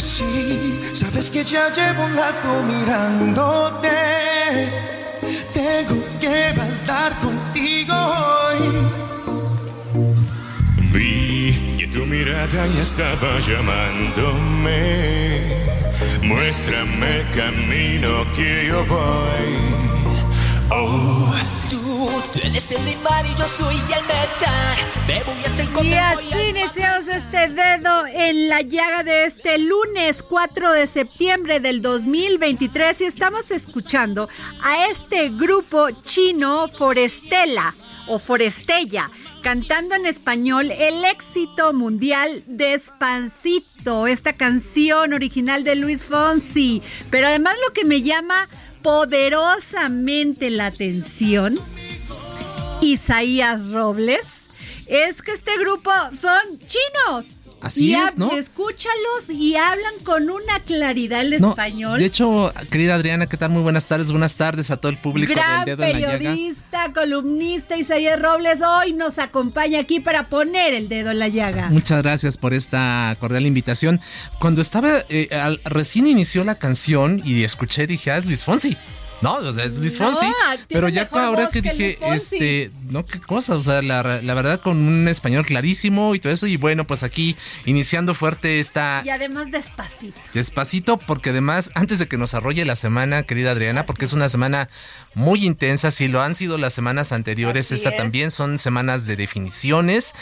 Sí, sabes que ya llevo un rato mirándote. Tengo que bailar contigo hoy. Vi que tu mirada ya estaba llamándome. Muéstrame el camino que yo voy. Oh, Tú, tú eres el mar y yo soy el metal. Me voy a hacer Y así iniciamos este dedo en la llaga de este lunes 4 de septiembre del 2023 y estamos escuchando a este grupo chino Forestella o Forestella cantando en español el éxito mundial Despacito, esta canción original de Luis Fonsi. Pero además lo que me llama poderosamente la atención Isaías Robles es que este grupo son chinos. Así Y es, ¿no? Escúchalos y hablan con una claridad el No, español. De hecho, querida Adriana, ¿qué tal? Muy buenas tardes. Buenas tardes a todo el público Gran del dedo en la llaga. periodista, columnista Isaías Robles hoy nos acompaña aquí para poner el dedo en la llaga. Muchas gracias por esta cordial invitación. Cuando estaba, eh, al- recién inició la canción y escuché, dije, ah, es Luis Fonsi. No, o sea, es Luis No, Fonsi. tiene Pero ya ahora que que dije, este, no, qué cosa, o sea, la, la verdad con un español clarísimo y todo eso. Y bueno, pues aquí iniciando fuerte esta Y además despacito. Despacito, porque además, antes de que nos arrolle la semana, querida Adriana, porque es una semana muy intensa, si lo han sido las semanas anteriores, Así esta es. también son semanas de definiciones,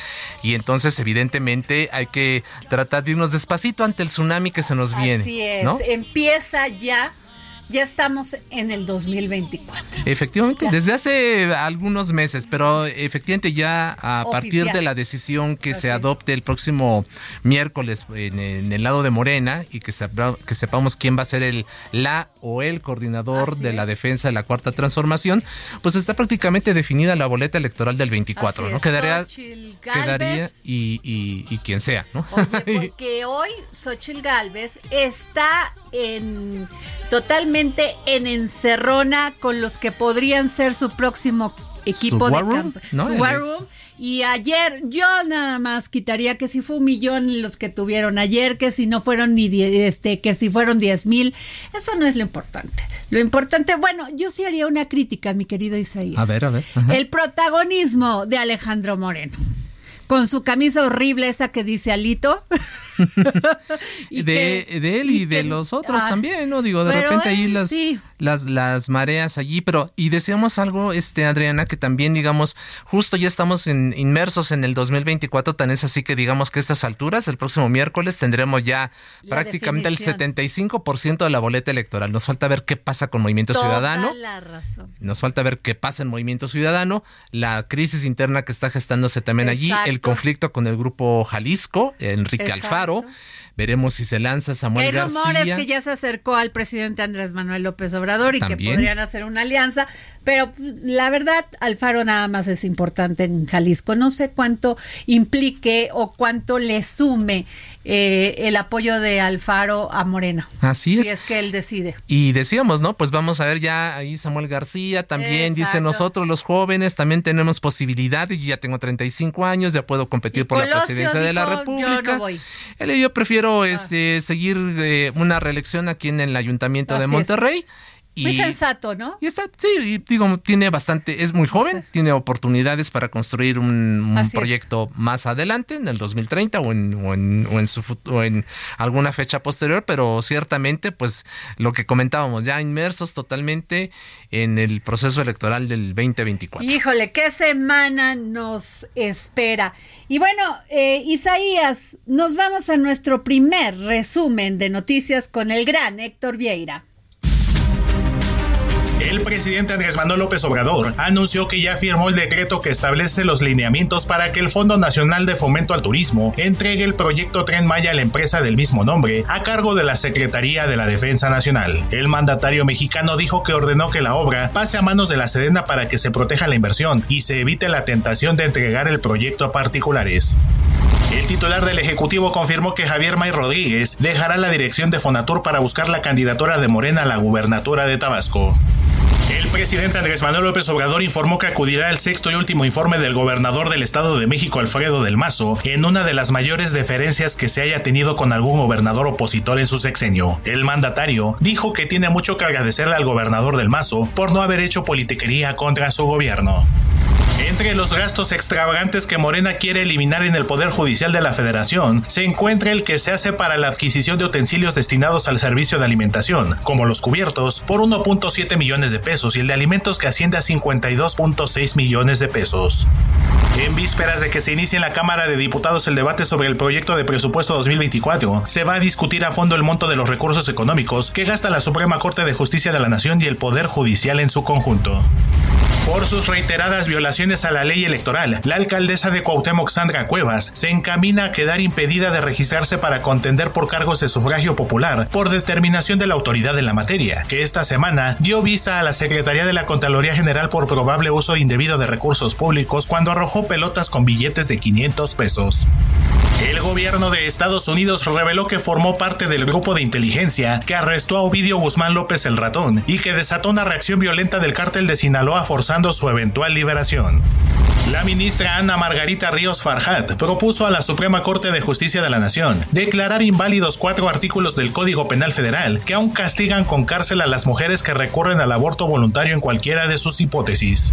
y entonces evidentemente hay que tratar de irnos despacito ante el tsunami que se nos viene. Así es, ¿no? empieza ya, ya estamos en el 2024. Efectivamente, Ya. desde hace algunos meses, pero efectivamente ya a partir de la decisión que se adopte el próximo miércoles en, en el lado de Morena y que, sepra- que sepamos quién va a ser el la o el coordinador Así de la defensa de la cuarta transformación, pues está prácticamente definida la boleta electoral del 24, Así ¿no? es, Quedaría, Xochitl quedaría y, y- y quien sea, ¿no? Oye, porque hoy Xochitl Galvez está en totalmente en encerrona con los que podrían ser su próximo equipo de campo. room. Y ayer yo nada más quitaría que si fue un millón los que tuvieron ayer, que si no fueron ni die- este, que si fueron 10 mil. Eso no es lo importante. Lo importante, bueno, yo sí haría una crítica, mi querido Isaías. A ver, a ver. ajá. El protagonismo de Alejandro Moreno. Con su camisa horrible esa que dice Alito. Y de, que- de él y, y de que- los otros ah, también, ¿no? Digo, de repente ahí las, sí. las, las mareas allí, pero, y decíamos algo, este, Adriana, que también, digamos, justo ya estamos en- inmersos en el 2024, tan es así que digamos que a estas alturas, el próximo miércoles, tendremos ya La prácticamente definición. el 75% de la boleta electoral. Nos falta ver qué pasa con Movimiento Toda Ciudadano. la razón. Nos falta ver qué pasa en Movimiento Ciudadano, la crisis interna que está gestándose también allí, el Exacto. conflicto con el grupo Jalisco, Enrique Exacto. Alfaro. veremos si se lanza Samuel Hay rumores García. que ya se acercó al presidente Andrés Manuel López Obrador y que podrían hacer una alianza, pero la verdad, Alfaro nada más es importante en Jalisco. No sé cuánto implique o cuánto le sume eh, el apoyo de Alfaro a Moreno. Así es. Si es que él decide. Y decíamos, ¿no? Pues vamos a ver ya ahí Samuel García también dice nosotros los jóvenes también tenemos posibilidad y yo ya tengo 35 años, ya puedo competir por la presidencia de la República. "Yo no voy". Él y yo prefiero este seguir eh, una reelección aquí en el Ayuntamiento de es. Muy sensato, ¿no? Y está, sí, y digo, tiene bastante, es muy joven, tiene oportunidades para construir un, un Así es. proyecto más adelante, en el 2030 o en, o en, o en su o en alguna fecha posterior, pero ciertamente, pues lo que comentábamos, ya inmersos totalmente en el proceso electoral del 2024. Híjole, qué semana nos espera. Y bueno, eh, Isaías, nos vamos a nuestro primer resumen de noticias con el gran Héctor Vieira. El presidente Andrés Manuel López Obrador anunció que ya firmó el decreto que establece los lineamientos para que el Fondo Nacional de Fomento al Turismo entregue el proyecto Tren Maya a la empresa del mismo nombre a cargo de la Secretaría de la Defensa Nacional. El mandatario mexicano dijo que ordenó que la obra pase a manos de la Sedena para que se proteja la inversión y se evite la tentación de entregar el proyecto a particulares. El titular del Ejecutivo confirmó que Javier May Rodríguez dejará la dirección de Fonatur para buscar la candidatura de Morena a la gubernatura de Tabasco. El presidente Andrés Manuel López Obrador informó que acudirá al sexto y último informe del gobernador del Estado de México, Alfredo del Mazo, en una de las mayores deferencias que se haya tenido con algún gobernador opositor en su sexenio. El mandatario dijo que tiene mucho que agradecerle al gobernador del Mazo por no haber hecho politiquería contra su gobierno. Entre los gastos extravagantes que Morena quiere eliminar en el Poder Judicial de la Federación, se encuentra el que se hace para la adquisición de utensilios destinados al servicio de alimentación, como los cubiertos, por 1.7 millones de pesos y el de alimentos que asciende a 52.6 millones de pesos. En vísperas de que se inicie en la Cámara de Diputados el debate sobre el proyecto de presupuesto 2024, se va a discutir a fondo el monto de los recursos económicos que gasta la Suprema Corte de Justicia de la Nación y el Poder Judicial en su conjunto. Por sus reiteradas violaciones a la ley electoral, la alcaldesa de Cuauhtémoc, Sandra Cuevas, se encamina a quedar impedida de registrarse para contender por cargos de sufragio popular por determinación de la autoridad en la materia, que esta semana dio vista a la Secretaría de la Contraloría General por probable uso indebido de recursos públicos cuando arrojó pelotas con billetes de 500 pesos. El gobierno de Estados Unidos reveló que formó parte del grupo de inteligencia que arrestó a Ovidio Guzmán López el ratón y que desató una reacción violenta del cártel de Sinaloa forzando su eventual liberación. La ministra Ana Margarita Ríos Farhat propuso a la Suprema Corte de Justicia de la Nación declarar inválidos cuatro artículos del Código Penal Federal que aún castigan con cárcel a las mujeres que recurren al aborto voluntario en cualquiera de sus hipótesis.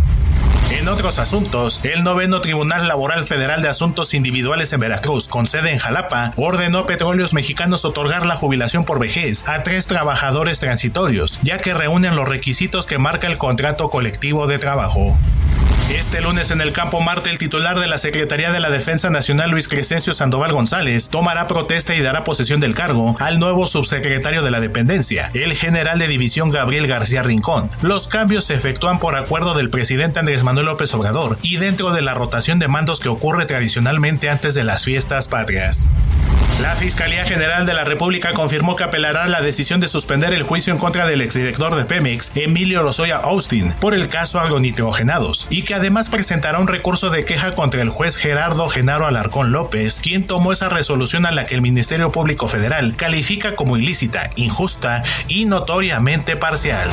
En otros asuntos, el noveno Tribunal Laboral Federal de Asuntos Individuales en Veracruz, con sede en Jalapa, ordenó a Petróleos Mexicanos otorgar la jubilación por vejez a tres trabajadores transitorios, ya que reúnen los requisitos que marca el contrato colectivo de trabajo. Este lunes en el Campo Marte, el titular de la Secretaría de la Defensa Nacional, Luis Crescencio Sandoval González, tomará protesta y dará posesión del cargo al nuevo subsecretario de la dependencia, el general de división Gabriel García Rincón. Los cambios se efectúan por acuerdo del presidente Andrés Manuel López Obrador y dentro de la rotación de mandos que ocurre tradicionalmente antes de las fiestas patrias. La Fiscalía General de la República confirmó que apelará la decisión de suspender el juicio en contra del exdirector de Pemex, Emilio Lozoya Austin, por el caso agronitrogenados, y que además presentará un recurso de queja contra el juez Gerardo Genaro Alarcón López, quien tomó esa resolución a la que el Ministerio Público Federal califica como ilícita, injusta y notoriamente parcial.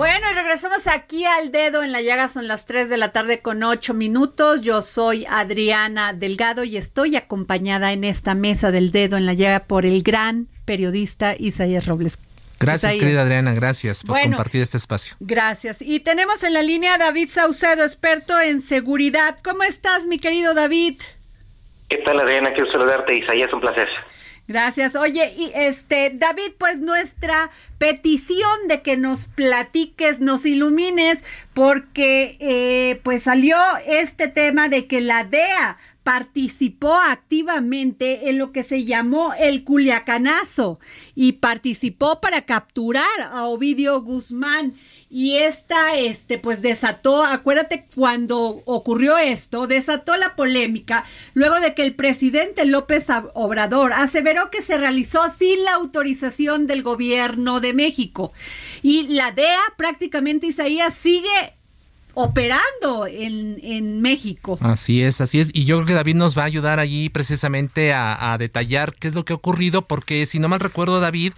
Bueno, y regresamos aquí al dedo en la llaga, son las 3 de la tarde con 8 minutos. Yo soy Adriana Delgado y estoy acompañada en esta mesa del dedo en la llaga por el gran periodista Isaías Robles. Gracias, Isaías. querida Adriana, gracias por Bueno. compartir este espacio. Gracias. Y tenemos en la línea a David Saucedo, experto en seguridad. ¿Cómo estás, mi querido David? ¿Qué tal, Adriana? Quiero saludarte, Isaías, un placer. Gracias. Oye, y este, David, pues nuestra petición de que nos platiques, nos ilumines, porque eh, pues salió este tema de que la DEA participó activamente en lo que se llamó el Culiacanazo y participó para capturar a Ovidio Guzmán. Y esta, este, pues desató, acuérdate cuando ocurrió esto, desató la polémica luego de que el presidente López Obrador aseveró que se realizó sin la autorización del gobierno de México. Y la DEA prácticamente, Isaías, sigue operando en, en, México. Así es, así es. Y yo creo que David nos va a ayudar allí precisamente a, detallar qué es lo que ha ocurrido, porque si no mal recuerdo, David,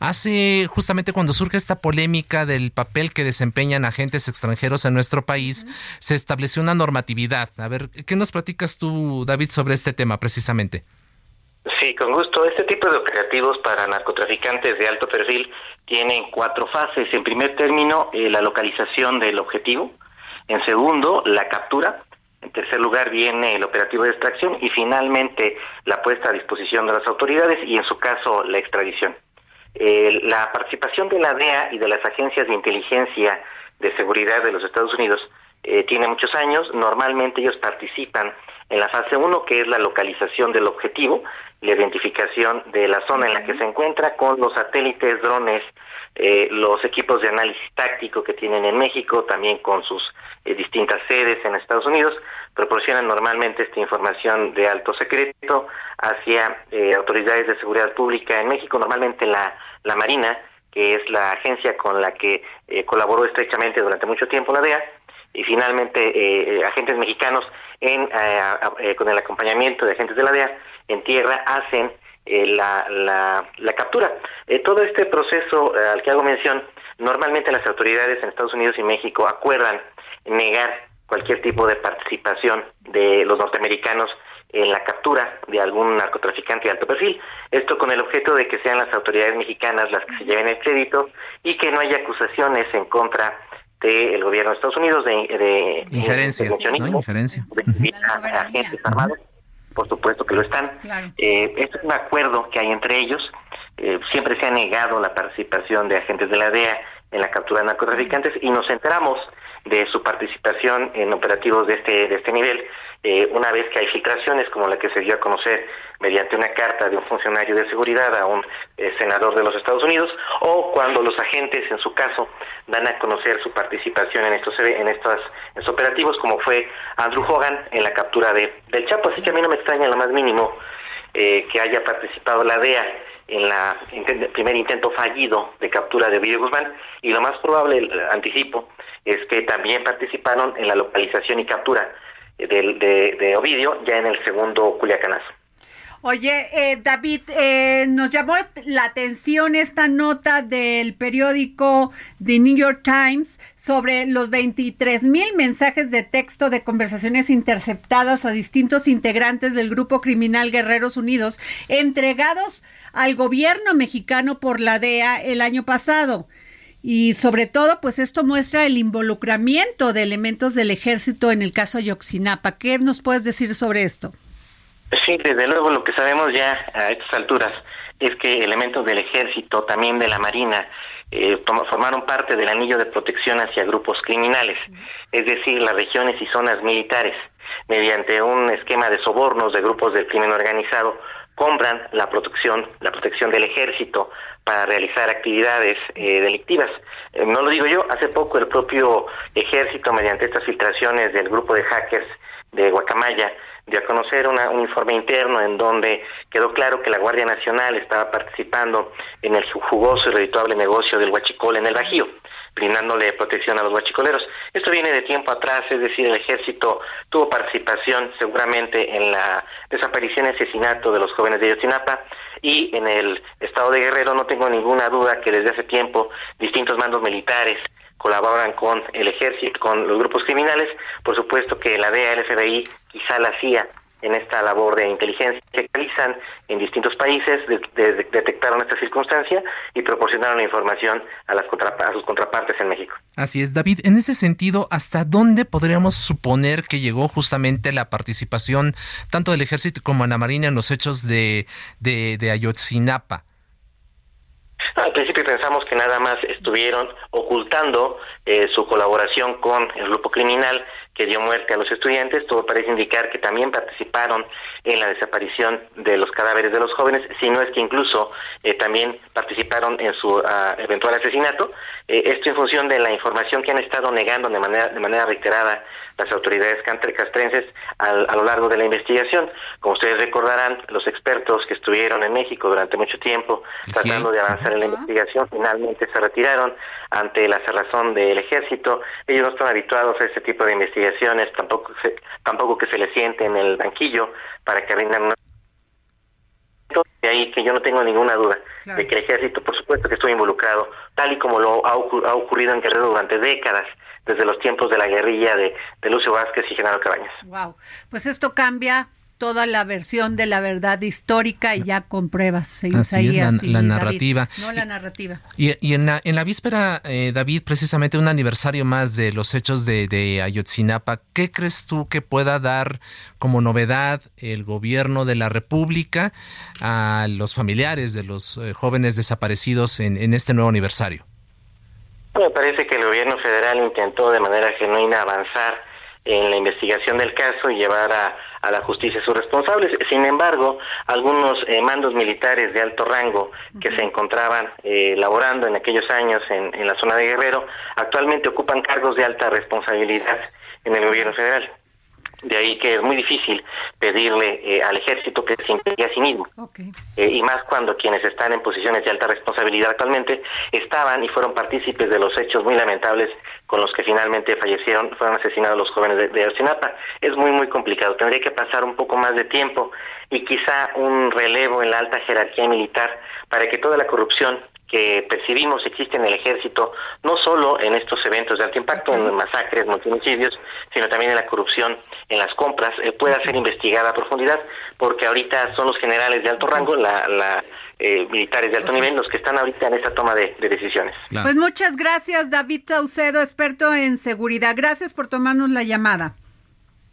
hace justamente cuando surge esta polémica del papel que desempeñan agentes extranjeros en nuestro país, se estableció una normatividad. A ver, ¿qué nos platicas tú, David, sobre este tema precisamente? Sí, con gusto. Este tipo de operativos para narcotraficantes de alto perfil tienen cuatro fases. En primer término, eh, la localización del objetivo en segundo, la captura. En tercer lugar viene el operativo de extracción y finalmente la puesta a disposición de las autoridades y en su caso la extradición. Eh, la participación de la DEA y de las agencias de inteligencia de seguridad de los Estados Unidos eh, tiene muchos años. Normalmente ellos participan en la fase 1, que es la localización del objetivo, la identificación de la zona en la que se encuentra con los satélites, drones, eh, los equipos de análisis táctico que tienen en México, también con sus eh, distintas sedes en Estados Unidos, proporcionan normalmente esta información de alto secreto hacia eh, autoridades de seguridad pública en México, normalmente la, la Marina, que es la agencia con la que eh, colaboró estrechamente durante mucho tiempo la DEA, y finalmente agentes mexicanos en, con el acompañamiento de agentes de la DEA en tierra hacen la, la, la, captura. todo este proceso al que hago mención, normalmente las autoridades en Estados Unidos y México acuerdan negar cualquier tipo de participación de los norteamericanos en la captura de algún narcotraficante de alto perfil. Esto con el objeto de que sean las autoridades mexicanas las que se lleven el crédito y que no haya acusaciones en contra del gobierno de Estados Unidos de, de injerencias, de, agentes armados. Por supuesto que lo están. Eh, este es un acuerdo que hay entre ellos. Eh, siempre se ha negado la participación de agentes de la DEA en la captura de narcotraficantes y nos enteramos de su participación en operativos de este, de este nivel, eh, una vez que hay filtraciones como la que se dio a conocer mediante una carta de un funcionario de seguridad a un eh, senador de los Estados Unidos, o cuando los agentes, en su caso, dan a conocer su participación en estos en estos, operativos, como fue Andrew Hogan en la captura de, del Chapo. Así que a mí no me extraña lo más mínimo eh, que haya participado la DEA en la el primer intento fallido de captura de Ovidio Guzmán y lo más probable, anticipo, es que también participaron en la localización y captura de, de, Ovidio ya en el segundo Culiacanazo. Oye, eh, David, eh, nos llamó la atención esta nota del periódico The New York Times sobre los 23 mil mensajes de texto de conversaciones interceptadas a distintos integrantes del grupo criminal Guerreros Unidos entregados al gobierno mexicano por la DEA el año pasado. Y sobre todo, pues esto muestra el involucramiento de elementos del ejército en el caso Yoxinapa. ¿Qué nos puedes decir sobre esto? Sí, desde luego lo que sabemos ya a estas alturas es que elementos del ejército, también de la marina, eh, formaron parte del anillo de protección hacia grupos criminales, es decir, las regiones y zonas militares, mediante un esquema de sobornos de grupos del crimen organizado, compran la protección, la protección del ejército para realizar actividades eh, delictivas. Eh, no lo digo yo, hace poco el propio ejército, mediante estas filtraciones del grupo de hackers de Guacamaya, dio a conocer un informe interno en donde quedó claro que la Guardia Nacional estaba participando en el jugoso y redituable negocio del huachicol en el Bajío brindándole protección a los huachicoleros. Esto viene de tiempo atrás, es decir, el ejército tuvo participación seguramente en la desaparición y asesinato de los jóvenes de Yotinapa y en el estado de Guerrero no tengo ninguna duda que desde hace tiempo distintos mandos militares colaboran con el ejército, con los grupos criminales, por supuesto que la DEA, el FBI, quizá la CIA en esta labor de inteligencia que realizan en distintos países, detectaron esta circunstancia y proporcionaron la información a, las a sus contrapartes en México. Así es, David. En ese sentido, ¿hasta dónde podríamos suponer que llegó justamente la participación tanto del ejército como de la marina en los hechos de, de, Ayotzinapa? Al principio pensamos que nada más estuvieron ocultando eh, su colaboración con el grupo criminal que dio muerte a los estudiantes, todo parece indicar que también participaron en la desaparición de los cadáveres de los jóvenes, sino es que incluso eh, también participaron en su ah, eventual asesinato. Eh, esto en función de la información que han estado negando de manera, de manera reiterada las autoridades castrenses a lo largo de la investigación. Como ustedes recordarán, los expertos que estuvieron en México durante mucho tiempo tratando de avanzar en la investigación finalmente se retiraron ante la cerrazón del ejército. Ellos no están habituados a este tipo de investigaciones, tampoco tampoco que se les siente en el banquillo para que rindan una de ahí que yo no tengo ninguna duda de que el ejército, por supuesto que estoy involucrado, tal y como lo ha, ocurrido en Guerrero durante décadas, desde los tiempos de la guerrilla de, de Lucio Vázquez y Genaro Cabañas. Wow, pues esto cambia toda la versión de la verdad histórica y ya con pruebas. Así es, la, narrativa. no la narrativa. Y, en, la, en la víspera, eh, David, precisamente un aniversario más de los hechos de, de, Ayotzinapa, ¿qué crees tú que pueda dar como novedad el gobierno de la República a los familiares de los eh, jóvenes desaparecidos en, en este nuevo aniversario? Me parece que el gobierno federal intentó de manera genuina avanzar en la investigación del caso y llevar a, a la justicia a sus responsables. Sin embargo, algunos eh, mandos militares de alto rango que se encontraban eh, laborando en aquellos años en, en la zona de Guerrero actualmente ocupan cargos de alta responsabilidad en el gobierno federal. De ahí que es muy difícil pedirle eh, al ejército que se investigue a sí mismo. Eh, y más cuando quienes están en posiciones de alta responsabilidad actualmente estaban y fueron partícipes de los hechos muy lamentables con los que finalmente fallecieron, fueron asesinados los jóvenes de, de Es muy, muy complicado. Tendría que pasar un poco más de tiempo y quizá un relevo en la alta jerarquía militar para que toda la corrupción que percibimos existe en el ejército, no solo en estos eventos de alto impacto, en masacres, multimicidios, sino también en la corrupción en las compras, eh, pueda ser investigada a profundidad, porque ahorita son los generales de alto rango, la, la eh, militares de alto nivel, los que están ahorita en esta toma de, decisiones. Pues muchas gracias, David Saucedo, experto en seguridad. Gracias por tomarnos la llamada.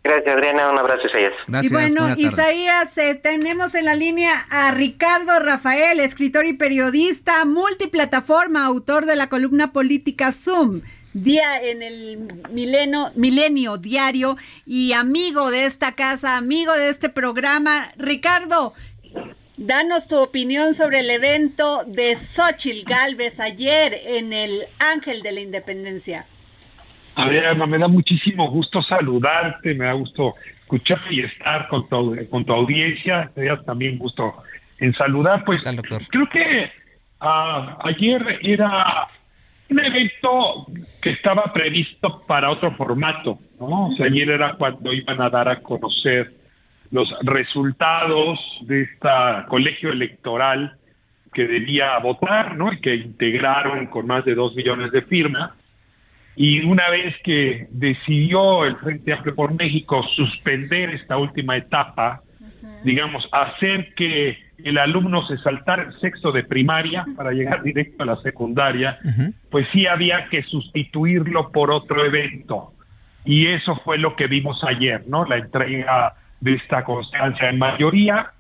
Gracias, Adriana. Un abrazo, Isaías. y bueno, Isaías, eh, tenemos en la línea a Ricardo Rafael, escritor y periodista, multiplataforma, autor de la columna política Zoom, día en el milenio, milenio diario y amigo de esta casa, amigo de este programa. Ricardo, danos tu opinión sobre el evento de Xochil Galvez ayer en el Ángel de la Independencia. Adriana, me da muchísimo gusto saludarte, me da gusto escuchar y estar con tu, con tu audiencia, me da también gusto en saludar. Pues creo que ah, ayer era un evento que estaba previsto para otro formato, ¿no? O sea, ayer era cuando iban a dar a conocer los resultados de este colegio electoral que debía votar, ¿no? Y que integraron con más de dos millones de firmas y una vez que decidió el Frente Amplio por México suspender esta última etapa, digamos, hacer que el alumno se saltara el sexto de primaria para llegar directo a la secundaria, pues sí había que sustituirlo por otro evento. Y eso fue lo que vimos ayer, ¿no? La entrega de esta constancia en mayoría,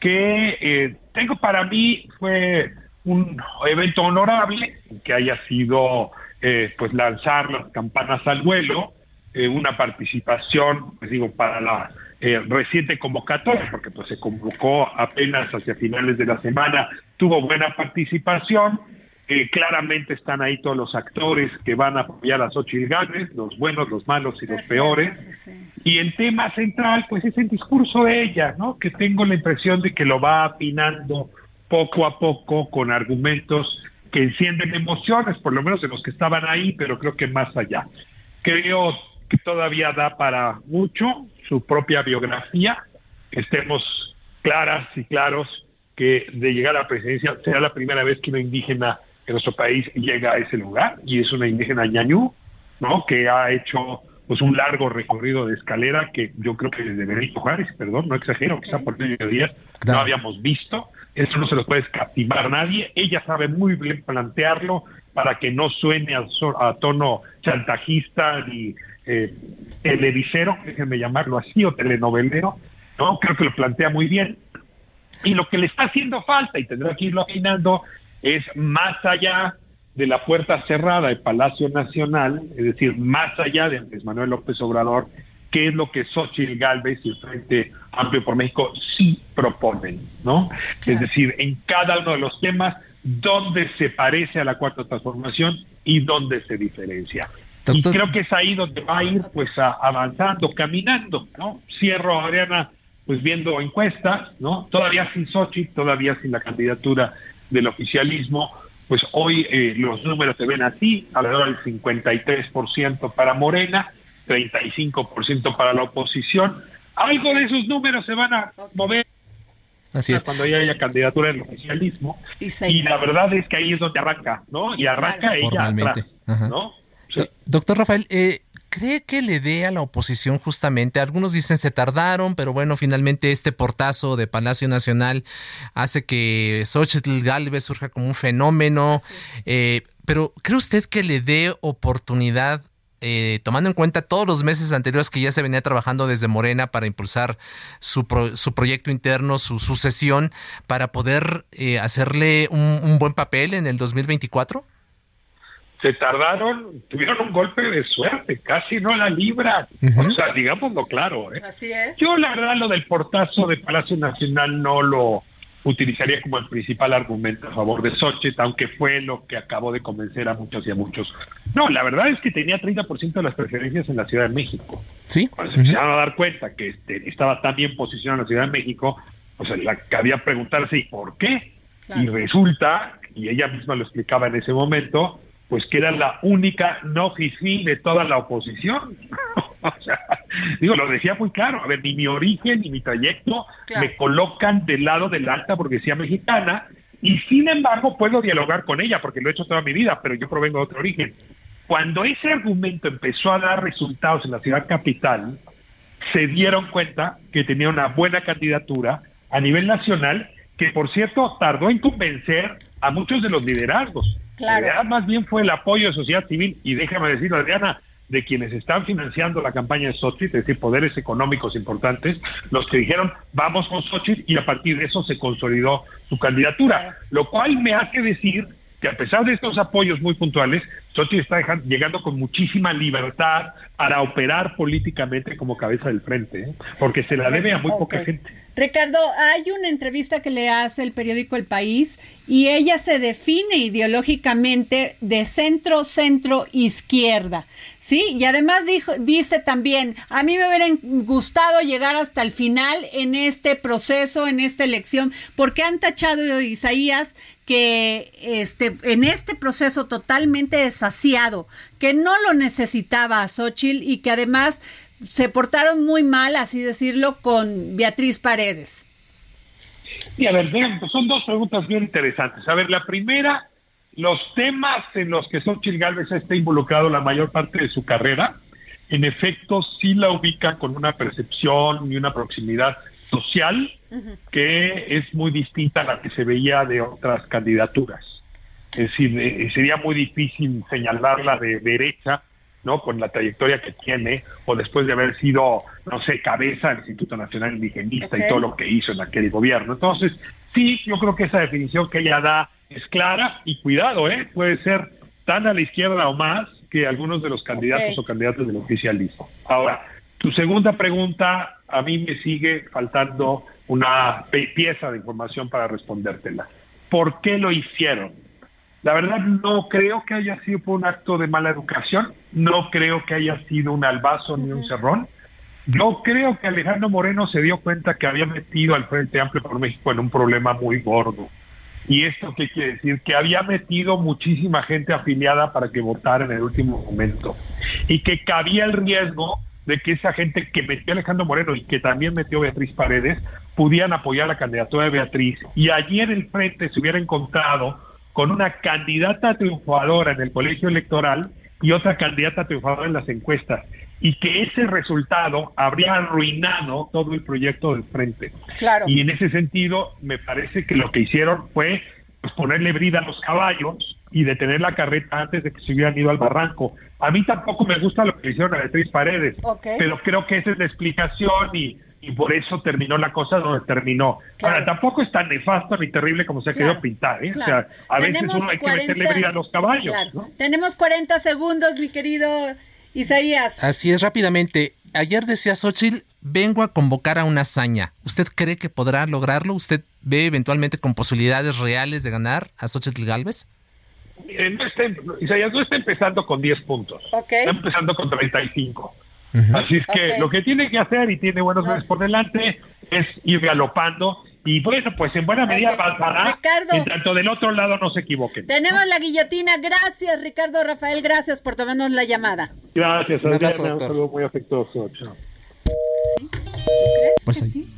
que eh, tengo para mí fue un evento honorable, que haya sido eh, pues lanzar las campanas al vuelo, eh, una participación, pues digo, para la eh, reciente convocatoria, porque pues se convocó apenas hacia finales de la semana, tuvo buena participación, claramente están ahí todos los actores que van a apoyar a Xochitl Gálvez, los buenos, los malos y los peores. Y el tema central, pues es el discurso de ella, ¿no? Que tengo la impresión de que lo va afinando poco a poco con argumentos que encienden emociones, por lo menos de los que estaban ahí, pero creo que más allá. Creo que todavía da para mucho su propia biografía, estemos claras y claros que de llegar a la presidencia será la primera vez que una indígena en nuestro país llega a ese lugar, y es una indígena ñañú, ¿no? que ha hecho pues un largo recorrido de escalera que yo creo que desde Benito Juárez, perdón, no exagero, quizá por medio días, no habíamos visto, eso no se lo puede escatimar nadie. Ella sabe muy bien plantearlo para que no suene a, tono chantajista ni eh, televisero, déjenme llamarlo así, o telenovelero. No, creo que lo plantea muy bien. Y lo que le está haciendo falta, y tendrá que irlo afinando, es más allá de la puerta cerrada del Palacio Nacional, es decir, más allá de Andrés Manuel López Obrador qué es lo que Xochitl Galvez y el Frente Amplio por México sí proponen, ¿no? Es decir, en cada uno de los temas, dónde se parece a la cuarta transformación y dónde se diferencia. Y creo que es ahí donde va a ir pues avanzando, caminando, ¿no? Cierro, Adriana, pues viendo encuestas, ¿no? Todavía sin Xochitl, todavía sin la candidatura del oficialismo, pues hoy eh, los números se ven así, alrededor del 53% para Morena, 35% para la oposición. Algo de esos números se van a mover Así es. cuando ya haya candidatura del oficialismo. Y, la verdad es que ahí es donde arranca, ¿no? Y arranca ella atrás, ¿no? Doctor Rafael, eh, ¿cree que le dé a la oposición justamente? Algunos dicen se tardaron, pero bueno, finalmente este portazo de Palacio Nacional hace que Xochitl Galvez surja como un fenómeno. Eh, pero ¿cree usted que le dé oportunidad eh, tomando en cuenta todos los meses anteriores que ya se venía trabajando desde Morena para impulsar su, su proyecto interno, su sucesión, para poder hacerle un, un, buen papel en el 2024? Se tardaron, tuvieron un golpe de suerte, casi no la libra. O sea, digámoslo claro. ¿eh? Así es. Yo la verdad lo del portazo de Palacio Nacional no lo utilizaría como el principal argumento a favor de Xochitl, aunque fue lo que acabó de convencer a muchos y a muchos. No, la verdad es que tenía 30% de las preferencias en la Ciudad de México. Sí. Cuando se empezaron a dar cuenta que este, estaba tan bien posicionado en la Ciudad de México, pues la cabía preguntarse, ¿y por qué? Y resulta, y ella misma lo explicaba en ese momento, pues que era la única no fifi de toda la oposición. o sea, digo, lo decía muy claro, a ver, ni mi origen ni mi trayecto me colocan del lado de la alta burguesía mexicana y sin embargo puedo dialogar con ella porque lo he hecho toda mi vida, pero yo provengo de otro origen. Cuando ese argumento empezó a dar resultados en la ciudad capital, se dieron cuenta que tenía una buena candidatura a nivel nacional, que por cierto tardó en convencer a muchos de los liderazgos. Claro. más bien fue el apoyo de sociedad civil y déjame decirlo, Adriana, de quienes están financiando la campaña de Xochitl, es decir, poderes económicos importantes, los que dijeron vamos con Xochitl y a partir de eso se consolidó su candidatura, lo cual me hace decir que a pesar de estos apoyos muy puntuales, Xochitl está llegando con muchísima libertad para operar políticamente como cabeza del frente, ¿eh? porque se la debe a muy poca gente. Ricardo, hay una entrevista que le hace el periódico El País y ella se define ideológicamente de centro, centro, izquierda, ¿sí? Y además dijo, dice también, a mí me hubiera gustado llegar hasta el final en este proceso, en esta elección, porque han tachado Isaías que este, en este proceso totalmente desasiado, que no lo necesitaba a Xochitl y que además se portaron muy mal, así decirlo, con Beatriz Paredes. Y a ver, pues son dos preguntas bien interesantes. A ver, la primera, los temas en los que Xochitl Gálvez está involucrado la mayor parte de su carrera, en efecto sí la ubica con una percepción y una proximidad social que es muy distinta a la que se veía de otras candidaturas. Es decir, eh, sería muy difícil señalarla de derecha ¿no? Con la trayectoria que tiene, o después de haber sido, no sé, cabeza del Instituto Nacional Indigenista y todo lo que hizo en aquel gobierno. Entonces, sí, yo creo que esa definición que ella da es clara y cuidado, ¿eh? Puede ser tan a la izquierda o más que algunos de los candidatos o candidatos del oficialismo. Ahora, tu segunda pregunta, a mí me sigue faltando una pieza de información para respondértela. ¿Por qué lo hicieron? La verdad no creo que haya sido por un acto de mala educación, no creo que haya sido un albazo ni un cerrón. Yo creo que Alejandro Moreno se dio cuenta que había metido al Frente Amplio por México en un problema muy gordo. ¿Y esto qué quiere decir? Que había metido muchísima gente afiliada para que votara en el último momento. Y que cabía el riesgo de que esa gente que metió Alejandro Moreno y que también metió Beatriz Paredes pudieran apoyar la candidatura de Beatriz. Y allí en el frente se hubiera encontrado con una candidata triunfadora en el colegio electoral y otra candidata triunfadora en las encuestas y que ese resultado habría arruinado todo el proyecto del frente. Claro. Y en ese sentido, me parece que lo que hicieron fue pues, ponerle brida a los caballos y detener la carreta antes de que se hubieran ido al barranco. A mí tampoco me gusta lo que hicieron a Beatriz Paredes, pero creo que esa es la explicación y y por eso terminó la cosa donde terminó. Ahora, tampoco es tan nefasto ni terrible como se ha querido pintar. ¿eh? O sea, a veces uno hay que meterle brida a los caballos. Tenemos 40 segundos, mi querido Isaías. Así es, rápidamente. ayer decía Xochitl, vengo a convocar a una hazaña. ¿Usted cree que podrá lograrlo? ¿Usted ve eventualmente con posibilidades reales de ganar a Xochitl Galvez? Eh, no está, Isaías no está empezando con 10 puntos. Está empezando con 35. Así es que lo que tiene que hacer y tiene buenos meses por delante es ir galopando y bueno, pues en buena medida pasará. Ricardo, en tanto del otro lado no se equivoquen. Tenemos la guillotina. Gracias, Ricardo Rafael. Gracias por tomarnos la llamada. Gracias, Adriana. Un saludo muy afectuoso. Chao. ¿Sí? ¿Tú crees pues que sí?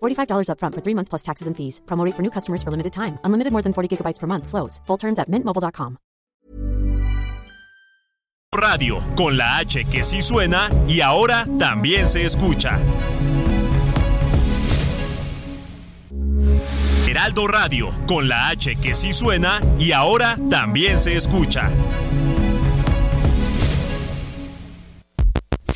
$45 upfront for three months plus taxes and fees. Promote for new customers for limited time. Unlimited more than 40 gigabytes per month. Slows. Full terms at mintmobile.com. Radio, con la H que sí suena y ahora también se escucha. Heraldo Radio, con la H que sí suena y ahora también se escucha.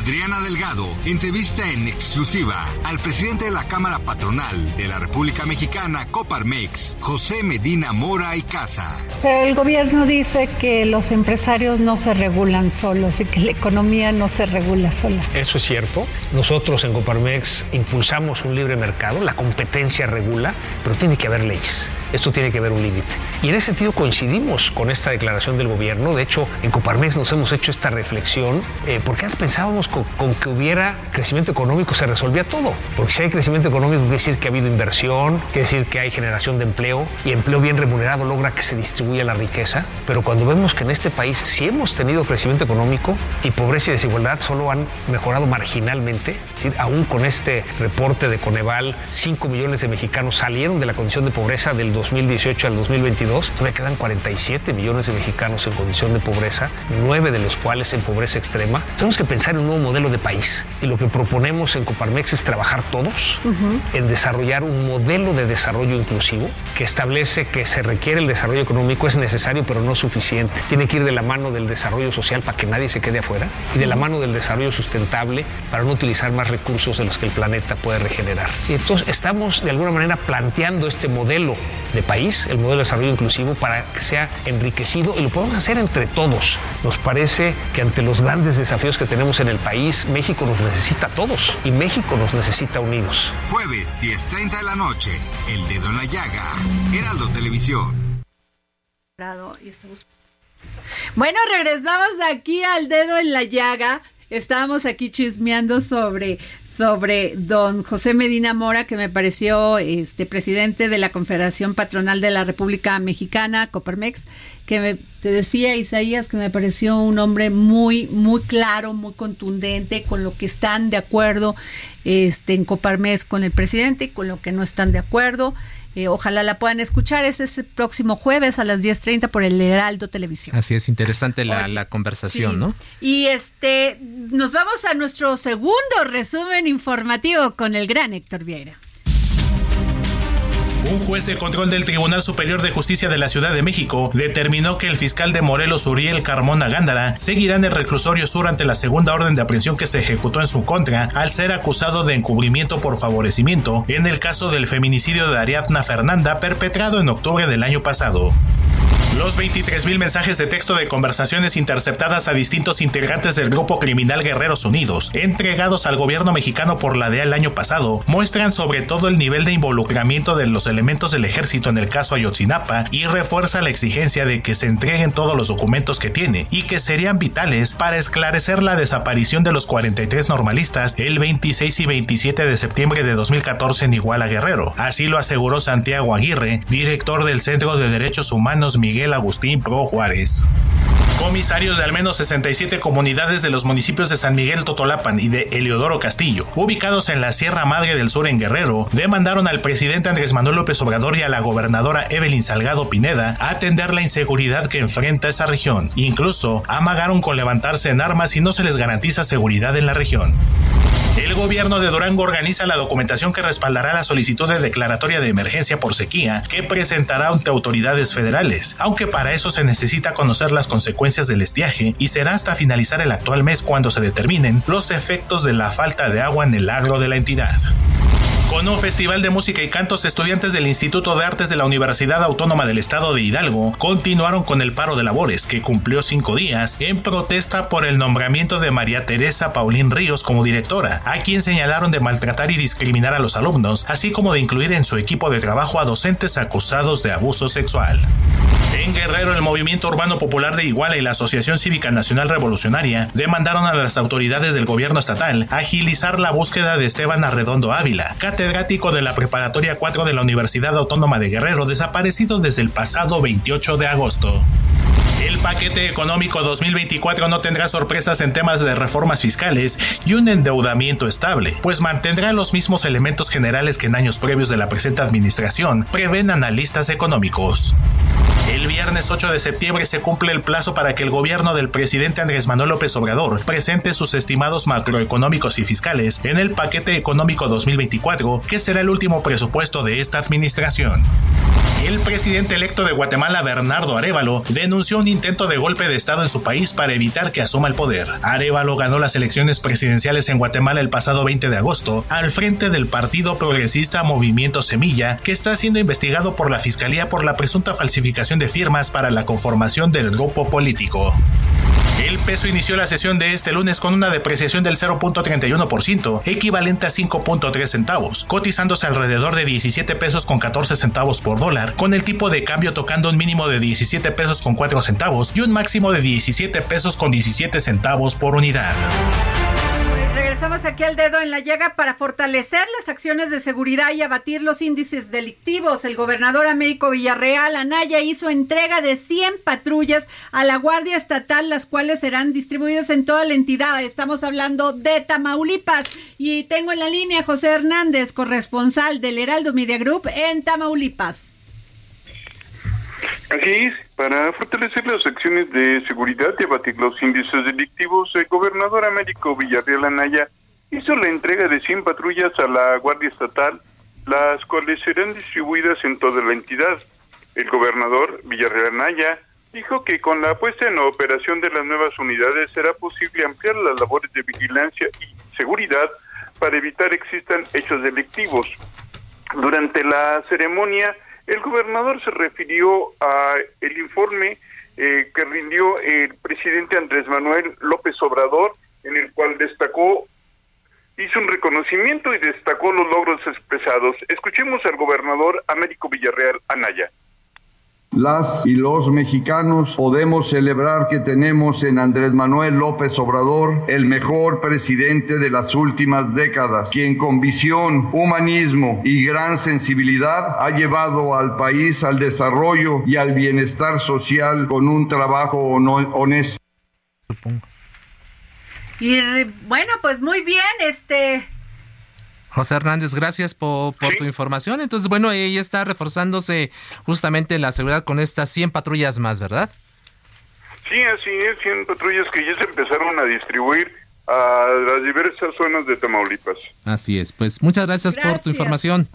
Adriana Delgado entrevista en exclusiva al presidente de la Cámara Patronal de la República Mexicana, Coparmex, José Medina Mora y Casa. El gobierno dice que los empresarios no se regulan solos y que la economía no se regula sola. Eso es cierto. Nosotros en Coparmex impulsamos un libre mercado, la competencia regula, pero tiene que haber leyes. Esto tiene que haber un límite. Y en ese sentido coincidimos con esta declaración del gobierno. De hecho, en Coparmex nos hemos hecho esta reflexión, eh, porque antes pensábamos con, que hubiera crecimiento económico se resolvía todo. Porque si hay crecimiento económico, quiere decir que ha habido inversión, quiere decir que hay generación de empleo, y empleo bien remunerado logra que se distribuya la riqueza. Pero cuando vemos que en este país sí hemos tenido crecimiento económico y pobreza y desigualdad solo han mejorado marginalmente, aún con este reporte de Coneval, 5 millones de mexicanos salieron de la condición de pobreza del 2018 al 2022, todavía quedan 47 millones de mexicanos en condición de pobreza, 9 de los cuales en pobreza extrema. Tenemos que pensar en un nuevo modelo de país y lo que proponemos en Coparmex es trabajar todos en desarrollar un modelo de desarrollo inclusivo que establece que se requiere el desarrollo económico, es necesario pero no suficiente. Tiene que ir de la mano del desarrollo social para que nadie se quede afuera y de la mano del desarrollo sustentable para no utilizar más recursos de los que el planeta puede regenerar. Y entonces estamos de alguna manera planteando este modelo de país, el modelo de desarrollo inclusivo, para que sea enriquecido y lo podemos hacer entre todos. Nos parece que ante los grandes desafíos que tenemos en el país, México nos necesita a todos y México nos necesita unidos. Jueves, 10.30 de la noche, El Dedo en la Llaga, Heraldo Televisión. Bueno, regresamos aquí al Dedo en la Llaga estábamos aquí chismeando sobre, sobre don José Medina Mora, que me pareció este presidente de la Confederación Patronal de la República Mexicana, Coparmex, que me, te decía Isaías que me pareció un hombre muy, muy claro, muy contundente, con lo que están de acuerdo este, en Coparmex con el presidente y con lo que no están de acuerdo. Eh, ojalá la puedan escuchar. Es ese próximo jueves a las 10.30 por el Heraldo Televisión. Así es, interesante la, conversación, ¿no? Y este, nos vamos a nuestro segundo resumen informativo con el gran Héctor Vieira. Un juez de control del Tribunal Superior de Justicia de la Ciudad de México determinó que el fiscal de Morelos, Uriel Carmona Gándara, seguirá en el reclusorio sur ante la segunda orden de aprehensión que se ejecutó en su contra al ser acusado de encubrimiento por favorecimiento en el caso del feminicidio de Ariadna Fernanda perpetrado en octubre del año pasado. Los 23.000 mensajes de texto de conversaciones interceptadas a distintos integrantes del grupo criminal Guerreros Unidos, entregados al gobierno mexicano por la DEA el año pasado, muestran sobre todo el nivel de involucramiento de los elementos del ejército en el caso Ayotzinapa y refuerza la exigencia de que se entreguen todos los documentos que tiene y que serían vitales para esclarecer la desaparición de los 43 normalistas el 26 y 27 de septiembre de 2014 en Iguala Guerrero. Así lo aseguró Santiago Aguirre, director del Centro de Derechos Humanos Miguel Agustín Pro Juárez. Comisarios de al menos 67 comunidades de los municipios de San Miguel Totolapan y de Eliodoro Castillo, ubicados en la Sierra Madre del Sur en Guerrero, demandaron al presidente Andrés Manuel López Obrador y a la gobernadora Evelyn Salgado Pineda atender la inseguridad que enfrenta esa región. Incluso amagaron con levantarse en armas si no se les garantiza seguridad en la región. El gobierno de Durango organiza la documentación que respaldará la solicitud de declaratoria de emergencia por sequía que presentará ante autoridades federales, aunque para eso se necesita conocer las consecuencias del estiaje y será hasta finalizar el actual mes cuando se determinen los efectos de la falta de agua en el agro de la entidad. Con un festival de música y cantos, estudiantes del Instituto de Artes de la Universidad Autónoma del Estado de Hidalgo continuaron con el paro de labores, que cumplió cinco días, en protesta por el nombramiento de María Teresa Paulín Ríos como directora, a quien señalaron de maltratar y discriminar a los alumnos, así como de incluir en su equipo de trabajo a docentes acusados de abuso sexual. En Guerrero, el Movimiento Urbano Popular de Iguala y la Asociación Cívica Nacional Revolucionaria demandaron a las autoridades del gobierno estatal agilizar la búsqueda de Esteban Arredondo Ávila, catedrático de la Preparatoria 4 de la Universidad Autónoma de Guerrero, desaparecido desde el pasado 28 de agosto. El paquete económico 2024 no tendrá sorpresas en temas de reformas fiscales y un endeudamiento estable, pues mantendrá los mismos elementos generales que en años previos de la presente administración, prevén analistas económicos. El viernes 8 de septiembre se cumple el plazo para que el gobierno del presidente Andrés Manuel López Obrador presente sus estimados macroeconómicos y fiscales en el paquete económico 2024, que será el último presupuesto de esta administración. El presidente electo de Guatemala, Bernardo Arevalo, denunció un intento de golpe de Estado en su país para evitar que asuma el poder. Arevalo ganó las elecciones presidenciales en Guatemala el pasado 20 de agosto al frente del partido progresista Movimiento Semilla, que está siendo investigado por la Fiscalía por la presunta falsificación de firmas para la conformación del grupo político. El peso inició la sesión de este lunes con una depreciación del 0.31%, equivalente a 5.3 centavos, cotizándose alrededor de 17 pesos con 14 centavos por dólar, con el tipo de cambio tocando un mínimo de 17 pesos con 4 centavos y un máximo de 17 pesos con 17 centavos por unidad. Regresamos aquí al dedo en la llaga para fortalecer las acciones de seguridad y abatir los índices delictivos. El gobernador Américo Villarreal Anaya hizo entrega de 100 patrullas a la Guardia Estatal, las cuales serán distribuidas en toda la entidad. Estamos hablando de Tamaulipas. Y tengo en la línea a José Hernández, corresponsal del Heraldo Media Group en Tamaulipas. Así para fortalecer las acciones de seguridad y abatir los índices delictivos, el gobernador Américo Villarreal Anaya hizo la entrega de 100 patrullas a la Guardia Estatal, las cuales serán distribuidas en toda la entidad. El gobernador Villarreal Anaya dijo que con la puesta en operación de las nuevas unidades será posible ampliar las labores de vigilancia y seguridad para evitar existan hechos delictivos. Durante la ceremonia, el gobernador se refirió a el informe eh, que rindió el presidente Andrés Manuel López Obrador, en el cual destacó, hizo un reconocimiento y destacó los logros expresados. Escuchemos al gobernador Américo Villarreal Anaya las y los mexicanos podemos celebrar que tenemos en Andrés Manuel López Obrador el mejor presidente de las últimas décadas, quien con visión, humanismo y gran sensibilidad ha llevado al país al desarrollo y al bienestar social con un trabajo honesto. Y bueno, pues muy bien, este José Hernández, gracias por, tu información. Entonces, bueno, ahí está reforzándose justamente la seguridad con estas 100 patrullas más, ¿verdad? Sí, así es, 100 patrullas que ya se empezaron a distribuir a las diversas zonas de Tamaulipas. Así es, pues muchas gracias, por tu información.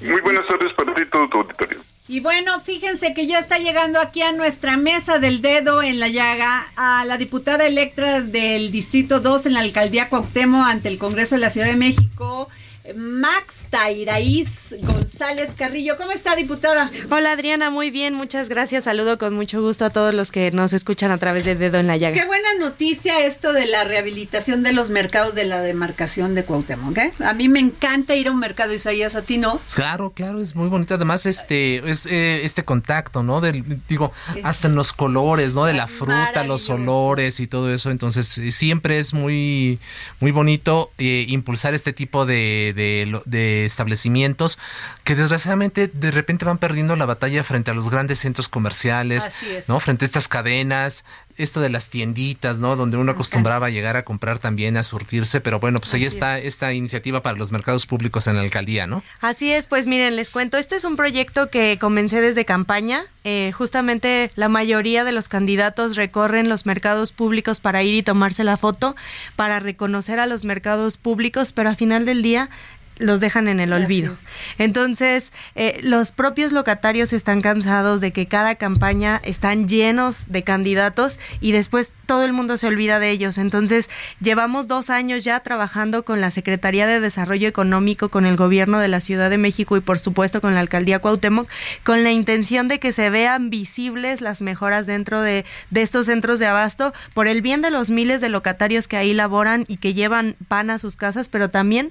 Muy buenas tardes para ti y todo tu auditorio. Y bueno, fíjense que ya está llegando aquí a nuestra mesa del dedo en la llaga a la diputada electa del Distrito 2 en la Alcaldía Cuauhtémoc ante el Congreso de la Ciudad de México, Max Tairaíz González Carrillo. ¿Cómo está, diputada? Hola, Adriana, muy bien, muchas gracias. Saludo con mucho gusto a todos los que nos escuchan a través de Dedo en la Llaga. Qué buena noticia esto de la rehabilitación de los mercados de la demarcación de Cuauhtémoc. ¿eh? A mí me encanta ir a un mercado, Isaías, a ti no. Claro, claro, es muy bonito. Además, este, es, eh, este contacto, ¿no? Del, digo, hasta en los colores, ¿no? De la fruta, los olores y todo eso. Entonces, siempre es muy, muy bonito eh, impulsar este tipo de de, establecimientos que desgraciadamente de repente van perdiendo la batalla frente a los grandes centros comerciales, ¿no? Frente a estas cadenas, esto de las tienditas, ¿no? Donde uno acostumbraba a llegar a comprar también, a surtirse, pero bueno, pues ahí está esta iniciativa para los mercados públicos en la alcaldía, ¿no? Así es, pues miren, les cuento, este es un proyecto que comencé desde campaña, eh, justamente la mayoría de los candidatos recorren los mercados públicos para ir y tomarse la foto, para reconocer a los mercados públicos, pero al final del día los dejan en el olvido. Entonces, eh, los propios locatarios están cansados de que cada campaña están llenos de candidatos y después todo el mundo se olvida de ellos. Entonces, llevamos dos años ya trabajando con la Secretaría de Desarrollo Económico, con el gobierno de la Ciudad de México y por supuesto con la Alcaldía Cuauhtémoc, con la intención de que se vean visibles las mejoras dentro de, de estos centros de abasto por el bien de los miles de locatarios que ahí laboran y que llevan pan a sus casas, pero también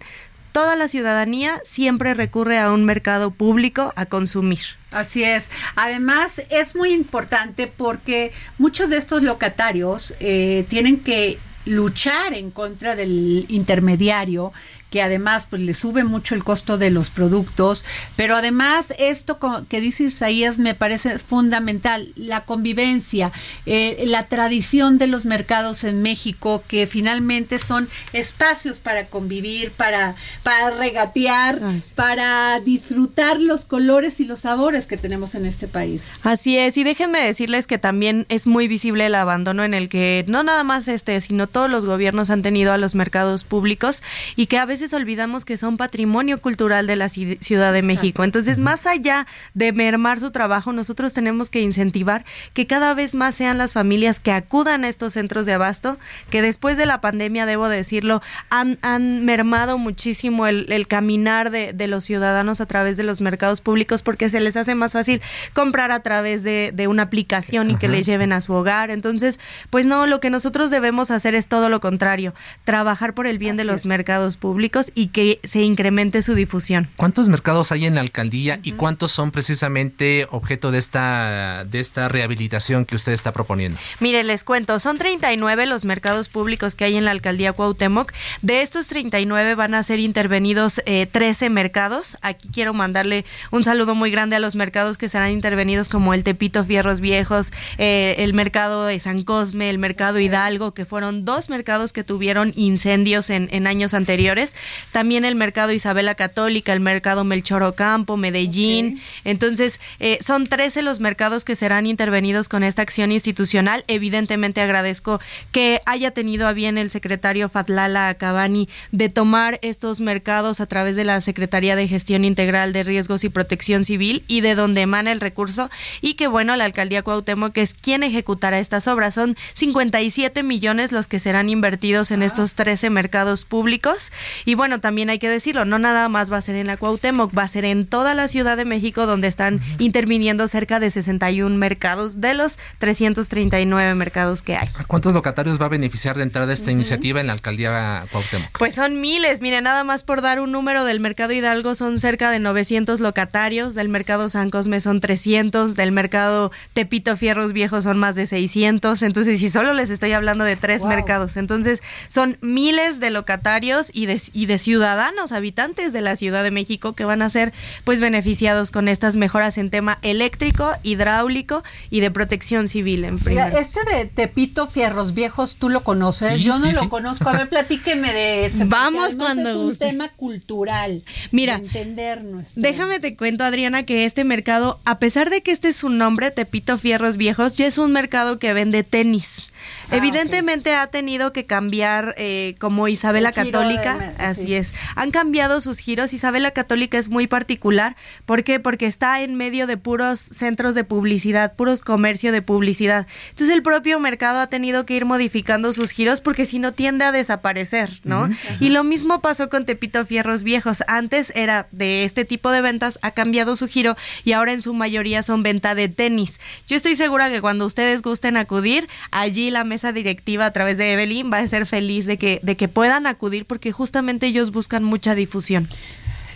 toda la ciudadanía siempre recurre a un mercado público a consumir. Así es. Además, es muy importante porque muchos de estos locatarios eh, tienen que luchar en contra del intermediario que además pues le sube mucho el costo de los productos, pero además esto que dice Isaías me parece fundamental, la convivencia, eh, la tradición de los mercados en México, que finalmente son espacios para convivir, para, para regatear, para disfrutar los colores y los sabores que tenemos en este país. Así es, y déjenme decirles que también es muy visible el abandono en el que no nada más este, sino todos los gobiernos han tenido a los mercados públicos y que a veces olvidamos que son patrimonio cultural de la Ciudad de México. Entonces, más allá de mermar su trabajo, nosotros tenemos que incentivar que cada vez más sean las familias que acudan a estos centros de abasto, que después de la pandemia, debo decirlo, han, han mermado muchísimo el, caminar de, los ciudadanos a través de los mercados públicos porque se les hace más fácil comprar a través de, una aplicación y que les lleven a su hogar. Entonces, pues no, lo que nosotros debemos hacer es todo lo contrario, trabajar por el bien de los mercados públicos y que se incremente su difusión. ¿Cuántos mercados hay en la alcaldía y cuántos son precisamente objeto de esta, de esta rehabilitación que usted está proponiendo? Mire, les cuento, son 39 los mercados públicos que hay en la alcaldía Cuauhtémoc. De estos 39 van a ser intervenidos 13 eh, mercados. Aquí quiero mandarle un saludo muy grande a los mercados que serán intervenidos como el Tepito Fierros Viejos, eh, el mercado de San Cosme, el mercado Hidalgo, que fueron dos mercados que tuvieron incendios en, en años anteriores también el mercado Isabela Católica, el mercado Melchor Ocampo, Medellín. Entonces, eh, son 13 los mercados que serán intervenidos con esta acción institucional. Evidentemente agradezco que haya tenido a bien el secretario Fatlala Cabani de tomar estos mercados a través de la Secretaría de Gestión Integral de Riesgos y Protección Civil y de donde emana el recurso y que bueno, la alcaldía Cuauhtémoc es quien ejecutará estas obras. Son 57 millones los que serán invertidos en estos 13 mercados públicos y bueno, también hay que decirlo, no nada más va a ser en la Cuauhtémoc, va a ser en toda la Ciudad de México donde están interviniendo cerca de 61 mercados de los 339 mercados que hay. ¿Cuántos locatarios va a beneficiar de entrada esta iniciativa en la alcaldía Cuauhtémoc? Pues son miles, mire, nada más por dar un número del mercado Hidalgo son cerca de 900 locatarios, del mercado San Cosme son 300, del mercado Tepito Fierros Viejos son más de 600, entonces si solo les estoy hablando de tres mercados, entonces son miles de locatarios y de, y de ciudadanos, habitantes de la Ciudad de México que van a ser pues beneficiados con estas mejoras en tema eléctrico, hidráulico y de protección civil en primer. Este de Tepito Fierros Viejos, ¿tú lo conoces? Yo no lo conozco. A ver, platíqueme de ese. Vamos cuando es un tema cultural. Mira, entender Déjame te cuento, Adriana, que este mercado, a pesar de que este es su nombre, Tepito Fierros Viejos, ya es un mercado que vende tenis. Ah, Evidentemente ha tenido que cambiar, eh, como Isabela Católica, Así es. Han cambiado sus giros. Isabela Católica es muy particular. ¿Por qué? Porque está en medio de puros centros de publicidad, puros comercio de publicidad. Entonces el propio mercado ha tenido que ir modificando sus giros porque si no tiende a desaparecer, ¿no? Y lo mismo pasó con Tepito Fierros Viejos. Antes era de este tipo de ventas, ha cambiado su giro y ahora en su mayoría son venta de tenis. Yo estoy segura que cuando ustedes gusten acudir, allí la mesa directiva a través de Evelyn va a ser feliz de que, de que puedan acudir porque justamente ellos buscan mucha difusión.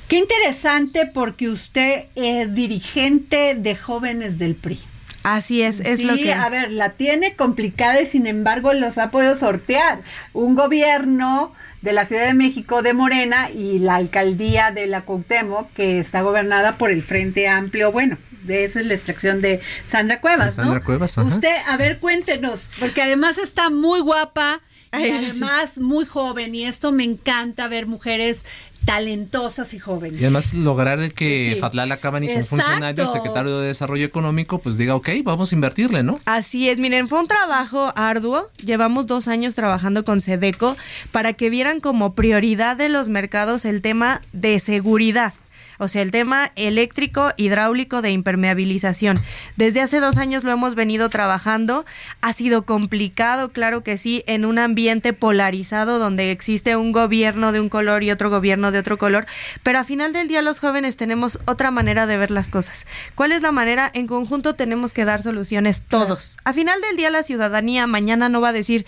Qué interesante porque usted es dirigente de jóvenes del PRI. Así es, es lo que. A ver, la tiene complicada y sin embargo los ha podido sortear. Un gobierno de la Ciudad de México de Morena y la alcaldía de la Cuauhtémoc que está gobernada por el Frente Amplio. Bueno, de esa es la extracción de Sandra Cuevas, Sandra Cuevas, ajá. Usted, a ver, cuéntenos, porque además está muy guapa y además muy joven y esto me encanta ver mujeres talentosas y jóvenes. Y además lograr que Sí. Fatlala Cabani, como funcionario, el secretario de Desarrollo Económico, pues diga, ok, vamos a invertirle, ¿no? Así es, miren, fue un trabajo arduo. Llevamos dos años trabajando con Sedeco para que vieran como prioridad de los mercados el tema de seguridad. O sea, el tema eléctrico, hidráulico de impermeabilización. Desde hace dos años lo hemos venido trabajando. Ha sido complicado, claro que sí, en un ambiente polarizado donde existe un gobierno de un color y otro gobierno de otro color. Pero a final del día los jóvenes tenemos otra manera de ver las cosas. ¿Cuál es la manera? En conjunto tenemos que dar soluciones todos. A final del día la ciudadanía mañana no va a decir,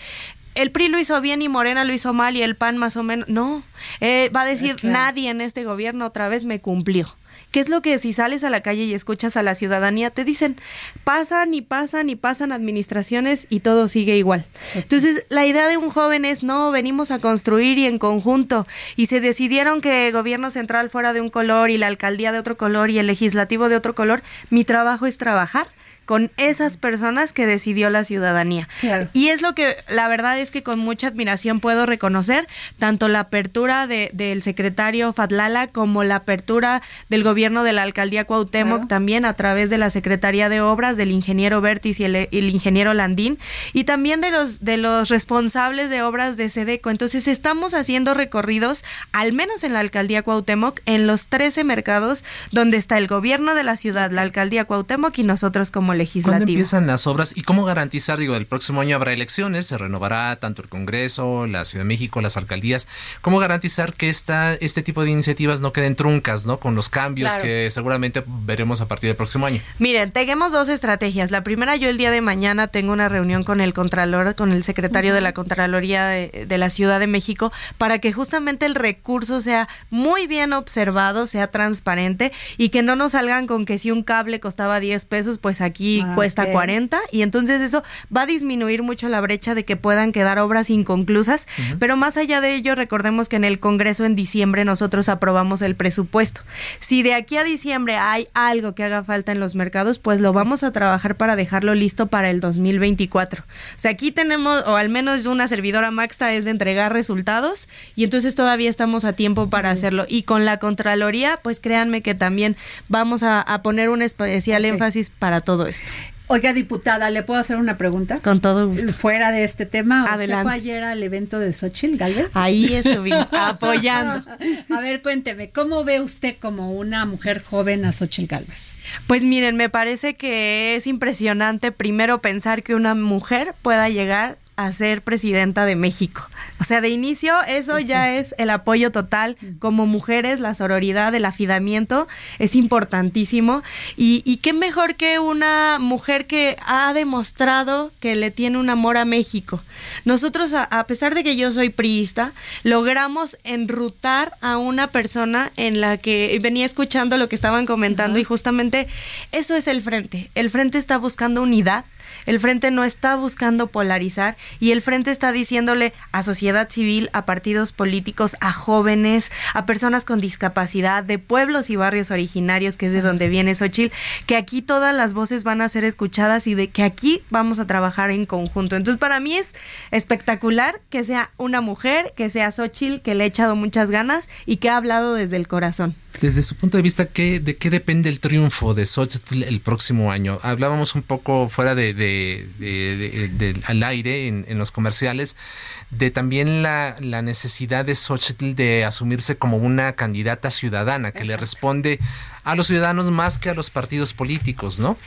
el PRI lo hizo bien y Morena lo hizo mal y el PAN más o menos. No, Eh, va a decir, nadie en este gobierno otra vez me cumplió. ¿Qué es lo que si sales a la calle y escuchas a la ciudadanía te dicen? Pasan y pasan y pasan administraciones y todo sigue igual. Entonces, la idea de un joven es, no, venimos a construir y en conjunto. Y se decidieron que el gobierno central fuera de un color y la alcaldía de otro color y el legislativo de otro color. Mi trabajo es trabajar con esas personas que decidió la ciudadanía. Y es lo que la verdad es que con mucha admiración puedo reconocer tanto la apertura de- del secretario Fatlala como la apertura del gobierno de la alcaldía Cuauhtémoc también a través de la Secretaría de Obras del ingeniero Bertis y el, el ingeniero Landín y también de los de los responsables de obras de Sedeco. Entonces estamos haciendo recorridos al menos en la alcaldía Cuauhtémoc en los 13 mercados donde está el gobierno de la ciudad, la alcaldía Cuauhtémoc y nosotros como ¿Cuándo legislativo. empiezan las obras y cómo garantizar, digo, el próximo año habrá elecciones, se renovará tanto el Congreso, la Ciudad de México, las alcaldías, cómo garantizar que esta, este tipo de iniciativas no queden truncas, ¿no? Con los cambios Claro. que seguramente veremos a partir del próximo año. Miren, tenemos dos estrategias. La primera, yo el día de mañana tengo una reunión con el Contralor, con el secretario de la Contraloría de, de la Ciudad de México, para que justamente el recurso sea muy bien observado, sea transparente y que no nos salgan con que si un cable costaba 10 pesos, pues aquí Ah, cuesta ok. 40 y entonces eso va a disminuir mucho la brecha de que puedan quedar obras inconclusas. Pero más allá de ello, recordemos que en el Congreso en diciembre nosotros aprobamos el presupuesto. Si de aquí a diciembre hay algo que haga falta en los mercados, pues lo vamos a trabajar para dejarlo listo para el 2024. O sea, aquí tenemos, o al menos una servidora Maxta es de entregar resultados y entonces todavía estamos a tiempo para hacerlo. Y con la Contraloría, pues créanme que también vamos a, a poner un especial énfasis para todo Oiga, diputada, ¿le puedo hacer una pregunta? Con todo gusto. Fuera de este tema, ¿usted Adelante. fue ayer al evento de Xochitl Galvez? Ahí estuvimos apoyando. A ver, cuénteme, ¿cómo ve usted como una mujer joven a Xochitl Galvez? Pues miren, me parece que es impresionante primero pensar que una mujer pueda llegar a ser presidenta de México. O sea, de inicio eso ya es el apoyo total. Como mujeres, la sororidad, el afidamiento es importantísimo. Y, y qué mejor que una mujer que ha demostrado que le tiene un amor a México. Nosotros, a, a pesar de que yo soy priista, logramos enrutar a una persona en la que venía escuchando lo que estaban comentando y justamente eso es el frente. El frente está buscando unidad. El frente no está buscando polarizar y el frente está diciéndole a sociedad civil, a partidos políticos, a jóvenes, a personas con discapacidad, de pueblos y barrios originarios, que es de donde viene Xochitl, que aquí todas las voces van a ser escuchadas y de que aquí vamos a trabajar en conjunto. Entonces, para mí es espectacular que sea una mujer, que sea Xochitl, que le ha echado muchas ganas y que ha hablado desde el corazón. Desde su punto de vista, ¿qué, ¿de qué depende el triunfo de Xochitl el próximo año? Hablábamos un poco fuera de, de, al aire en, en, los comerciales de también la, la, necesidad de Xochitl de asumirse como una candidata ciudadana que le responde a los ciudadanos más que a los partidos políticos, ¿no?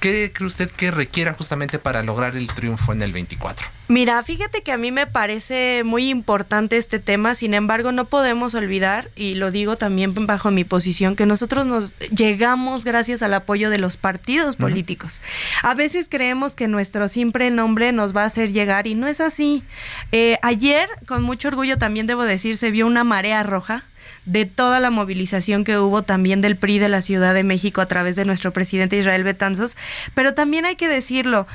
¿Qué cree usted que requiera justamente para lograr el triunfo en el 24? Mira, fíjate que a mí me parece muy importante este tema, sin embargo no podemos olvidar, y lo digo también bajo mi posición, que nosotros nos llegamos gracias al apoyo de los partidos políticos. A veces creemos que nuestro simple nombre nos va a hacer llegar y no es así. Eh, ayer, con mucho orgullo también debo decir, se vio una marea roja de toda la movilización que hubo también del PRI de la Ciudad de México a través de nuestro presidente Israel Betanzos, pero también hay que decirlo,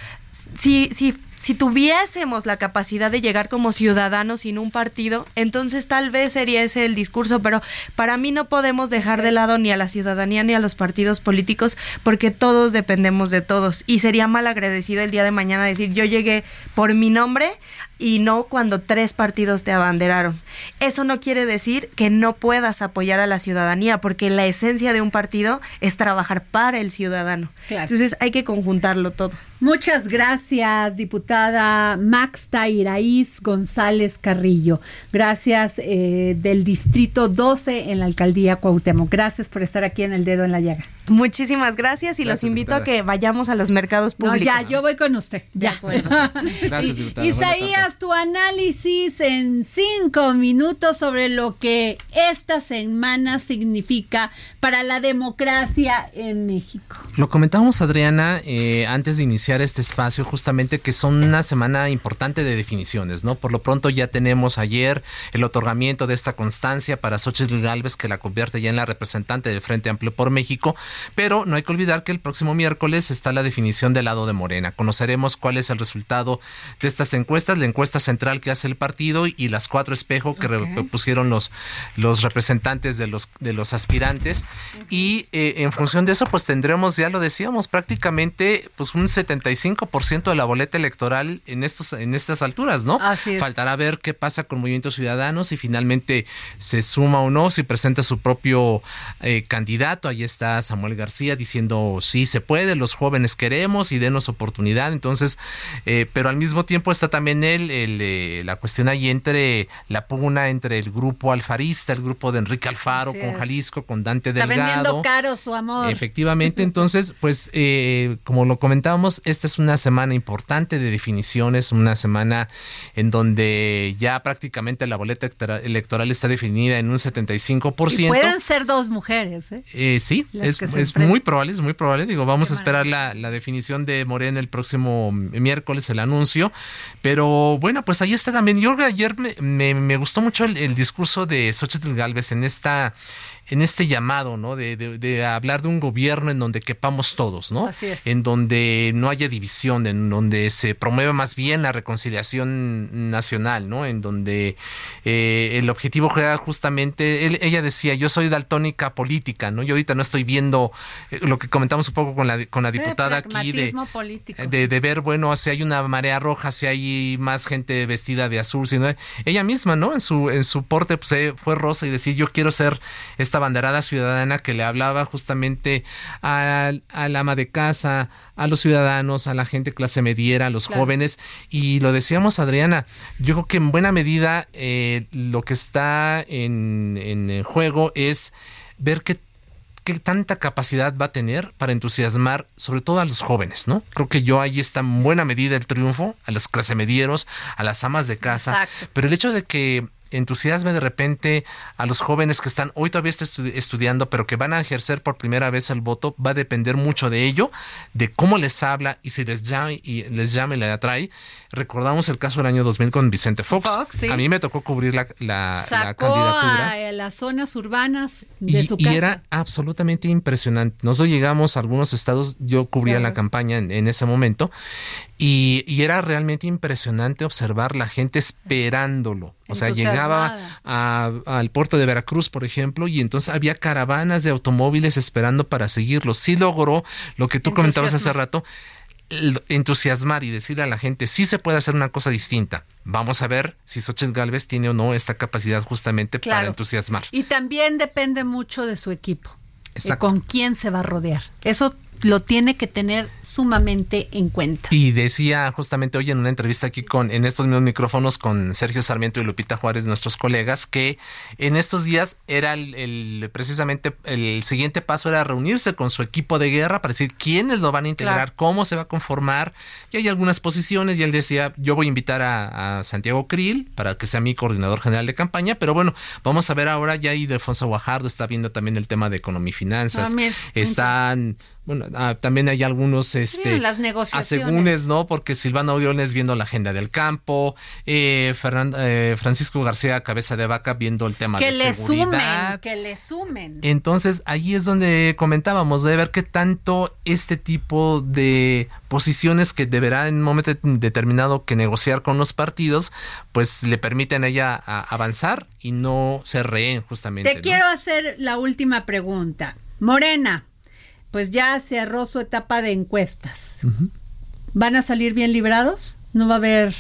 si, si si tuviésemos la capacidad de llegar como ciudadanos sin un partido, entonces tal vez sería ese el discurso, pero para mí no podemos dejar de lado ni a la ciudadanía ni a los partidos políticos porque todos dependemos de todos. Y sería mal agradecido el día de mañana decir yo llegué por mi nombre y no cuando tres partidos te abanderaron. Eso no quiere decir que no puedas apoyar a la ciudadanía, porque la esencia de un partido es trabajar para el ciudadano. Entonces hay que conjuntarlo todo. Muchas gracias, diputada Max Tairaíz González Carrillo. Gracias eh, del Distrito 12 en la Alcaldía Cuauhtémoc. Gracias por estar aquí en El Dedo en la Llaga. Muchísimas gracias y los invito a que vayamos a los mercados públicos. ya, yo voy con usted. Ya. Gracias, diputada. Isaías, tu análisis en cinco minutos sobre lo que esta semana significa para la democracia en México. Lo comentábamos, Adriana, eh, antes de iniciar este espacio, justamente que son una semana importante de definiciones, ¿no? Por lo pronto ya tenemos ayer el otorgamiento de esta constancia para Xochitl Galvez, que la convierte ya en la representante del Frente Amplio por México pero no hay que olvidar que el próximo miércoles está la definición del lado de Morena. Conoceremos cuál es el resultado de estas encuestas, la encuesta central que hace el partido y las cuatro espejos que pusieron los, los representantes de los, de los aspirantes. Y eh, en función de eso, pues tendremos, ya lo decíamos, prácticamente pues un 75% de la boleta electoral en, estos, en estas alturas, ¿no? Faltará ver qué pasa con Movimientos Ciudadanos y finalmente se suma o no, si presenta su propio eh, candidato. Ahí está Samuel García diciendo sí se puede, los jóvenes queremos y denos oportunidad. Entonces, eh, pero al mismo tiempo está también él, el, eh, la cuestión ahí entre la pugna entre el grupo alfarista, el grupo de Enrique Alfaro con Jalisco, con Dante Delgado. Está vendiendo caro su amor. Efectivamente, entonces, pues eh, como lo comentábamos, esta es una semana importante de definiciones, una semana en donde ya prácticamente la boleta electoral está definida en un 75%. Y pueden ser dos mujeres, ¿eh? sí, es, es muy probable, es muy probable. Digo, vamos a esperar la, definición de Morena el próximo miércoles, el anuncio. Pero bueno, pues ahí está también. Yo ayer me, me, gustó mucho el, el, discurso de Xochitl Galvez en esta en este llamado, ¿no? De, de, hablar de un gobierno en donde quepamos todos, ¿no? Así es. En donde no haya división, en donde se promueva más bien la reconciliación nacional, ¿no? En donde eh, el objetivo era justamente, ella decía, yo soy daltónica política, ¿no? Yo ahorita no estoy viendo eh, lo que comentamos un poco con la, con la diputada aquí de, de, de, ver, bueno, si hay una marea roja, si hay más gente vestida de azul, sino ella misma, ¿no? En su, en su porte pues, fue rosa y decía, yo quiero ser esta banderada ciudadana que le hablaba justamente al, ama de casa, a los ciudadanos, a la gente clase mediera, a los jóvenes. Y lo decíamos, Adriana, yo creo que en buena medida eh, lo que está en, en juego es ver qué qué tanta capacidad va a tener para entusiasmar sobre todo a los jóvenes, ¿no? Creo que yo ahí está en buena medida el triunfo, a las clase medieros, a las amas de casa, pero el hecho de que entusiasme de repente a los jóvenes que están hoy todavía estudiando, pero que van a ejercer por primera vez el voto, va a depender mucho de ello, de cómo les habla y si les llama y les llama y le atrae. Recordamos el caso del año 2000 con Vicente Fox. A mí me tocó cubrir la, la, candidatura. A las zonas urbanas de y, su casa. Y era absolutamente impresionante. Nosotros llegamos a algunos estados, yo cubría la campaña en, ese momento, y, y, era realmente impresionante observar la gente esperándolo. O sea, llegaba al puerto de Veracruz, por ejemplo, y entonces había caravanas de automóviles esperando para seguirlo. Sí logró lo que tú comentabas hace rato, entusiasmar y decirle a la gente si se puede hacer una cosa distinta. Vamos a ver si Xochitl Galvez tiene o no esta capacidad justamente para entusiasmar. Y también depende mucho de su equipo. Exacto. con quién se va a rodear. Eso lo tiene que tener sumamente en cuenta. Y decía justamente hoy en una entrevista aquí con en estos mismos micrófonos con Sergio Sarmiento y Lupita Juárez, nuestros colegas, que en estos días era el, precisamente el siguiente paso era reunirse con su equipo de guerra para decir quiénes lo van a integrar, cómo se va a conformar. Y hay algunas posiciones y él decía, yo voy a invitar a, Santiago Krill para que sea mi coordinador general de campaña, pero bueno, vamos a ver ahora ya ahí Defonso Guajardo está viendo también el tema de economía y finanzas. Ah, Están bueno, ah, también hay algunos este, las negociaciones. ¿no? Porque Silvana Oriones viendo la agenda del campo, eh, eh, Francisco García Cabeza de Vaca viendo el tema que de le seguridad. Sumen, que le sumen. Entonces, ahí es donde comentábamos de ver qué tanto este tipo de posiciones que deberá en un momento determinado que negociar con los partidos, pues le permiten a ella avanzar y no ser rehén justamente. Te quiero hacer la última pregunta. Morena, pues ya cerró su etapa de encuestas. ¿Van a salir bien librados? ¿No va a haber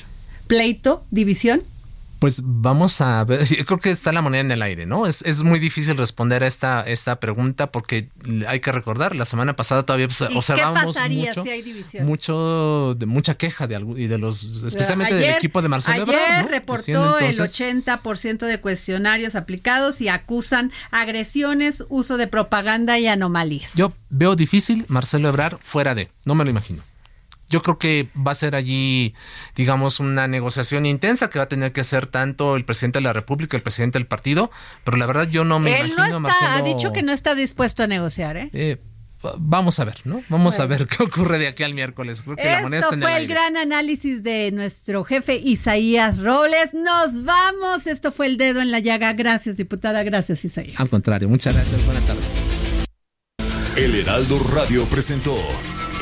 pleito, división? Pues vamos a ver, yo creo que está la moneda en el aire, ¿no? Es, es muy difícil responder a esta, esta pregunta porque hay que recordar, la semana pasada todavía observamos mucho, mucho de mucha queja de y de los especialmente del equipo de Marcelo ayer Ebrard, reportó el 80% de cuestionarios aplicados y acusan agresiones, uso de propaganda y anomalías. Yo veo difícil Marcelo Ebrard fuera de, no me lo imagino yo creo que va a ser allí, digamos, una negociación intensa que va a tener que hacer tanto el presidente de la República, el presidente del partido, pero la verdad yo no me Él imagino. no está, ha dicho que no está dispuesto a negociar, ¿eh? eh vamos a ver, ¿no? Vamos a ver qué ocurre de aquí al miércoles. Creo que Esto fue el, gran análisis de nuestro jefe Isaías Robles. Nos vamos. Esto fue el dedo en la llaga. Gracias, diputada. Gracias, Isaías. Al contrario, muchas gracias. Buenas tardes. El Heraldo Radio presentó